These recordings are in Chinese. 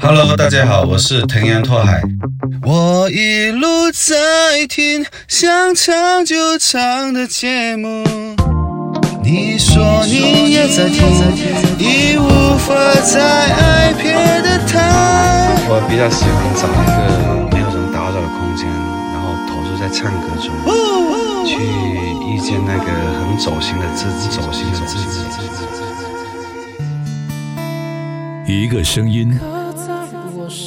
Hello，大家好，我是藤原拓海。我一路在听，想唱就唱的节目。你说你也在听，的听。我比较喜欢找一个没有人打扰的空间，然后投入在唱歌中，去遇见那个很走心的自己。一个声音。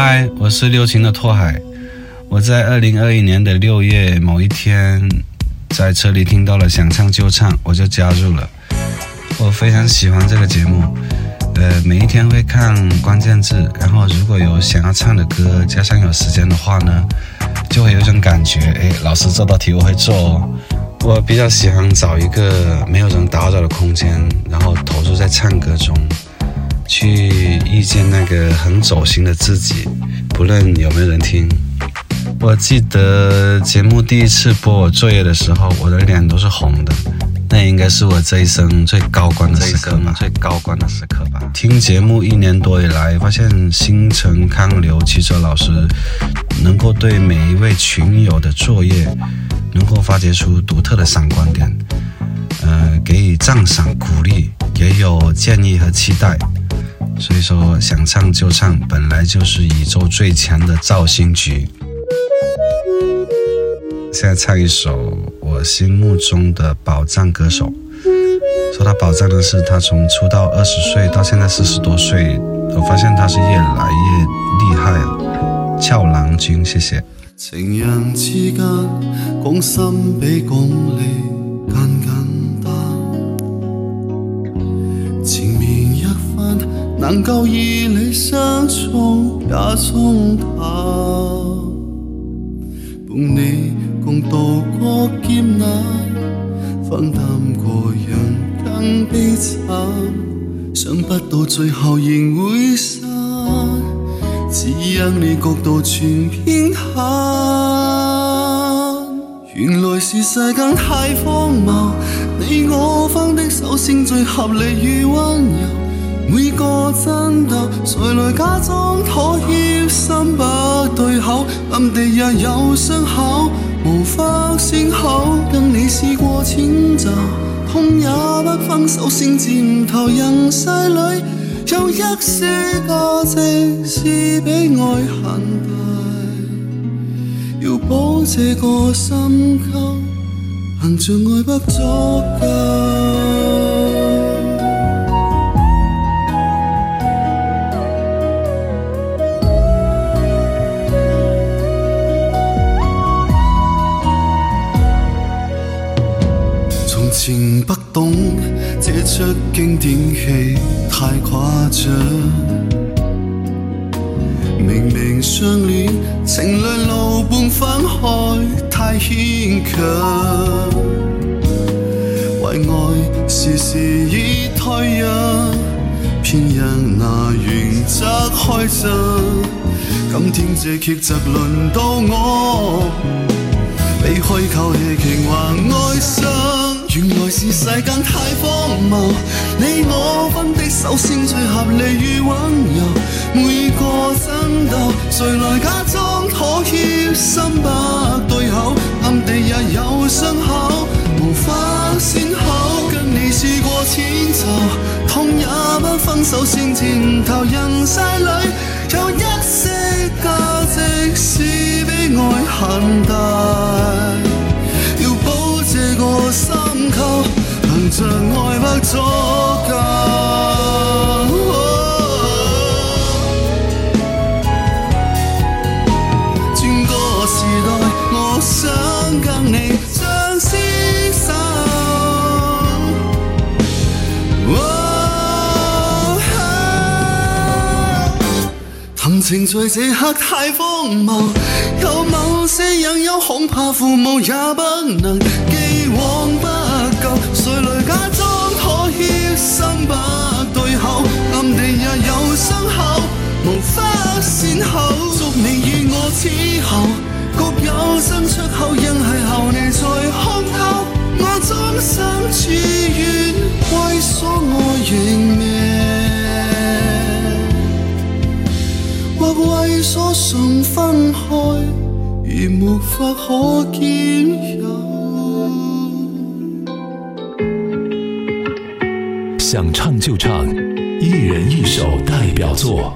嗨，我是六勤的拓海。我在二零二一年的六月某一天，在车里听到了想唱就唱，我就加入了。我非常喜欢这个节目，呃，每一天会看关键字，然后如果有想要唱的歌，加上有时间的话呢，就会有种感觉，哎，老师这道题我会做。哦。我比较喜欢找一个没有人打扰的空间，然后投入在唱歌中。去遇见那个很走心的自己，不论有没有人听。我记得节目第一次播我作业的时候，我的脸都是红的，那应该是我这一生最高光的时刻吧。最高光的时刻吧。听节目一年多以来，发现星辰、康流、汽车老师能够对每一位群友的作业，能够发掘出独特的闪光点，呃，给予赞赏、鼓励，也有建议和期待。所以说，想唱就唱，本来就是宇宙最强的造星局。现在唱一首我心目中的宝藏歌手，说他宝藏的是他从出道二十岁到现在四十多岁，我发现他是越来越厉害了。俏郎君，谢谢。情人之间，讲讲能夠以你相送也鬆透，伴你共渡過劫難，分擔過人間悲慘，想不到最後仍會散，只因你角度全偏袒。原來是世間太荒謬，你我分的手先最合理與溫柔。每個真答，誰來假裝妥協？心不對口，暗地也有傷口，無法鬆口。跟你試過遷就，痛也不分手，先漸透人世裏有一些價值是比愛恨大，要補這個深溝，憑着愛不足夠。明不懂這出經典戲太誇張，明明相戀，情侶路半分開太牽強，為愛時時已退讓，偏因那原則開爭，今天這抉擇輪到我，被虛構戲劇還愛。世间太荒谬，你我分的手先最合理与温柔。每个争斗，谁来假装可协，心不对口，暗地也有伤口，无法先口。跟你试过迁就，痛也不分手先前头。人世里有一些价值，是比爱恨大，要补这个心口。爱不足够。转个时代，我想跟你相厮守。谈情在这刻太荒谬，有某些隐忧，恐怕父母也不能既往不咎。生不對口，暗地也有傷口，無法善後。祝你與我此後各有新出口，因係後你才看透，我衷心祝願歸所愛緣滅，或為所送分開，如沒法可見。想唱就唱，一人一首代表作。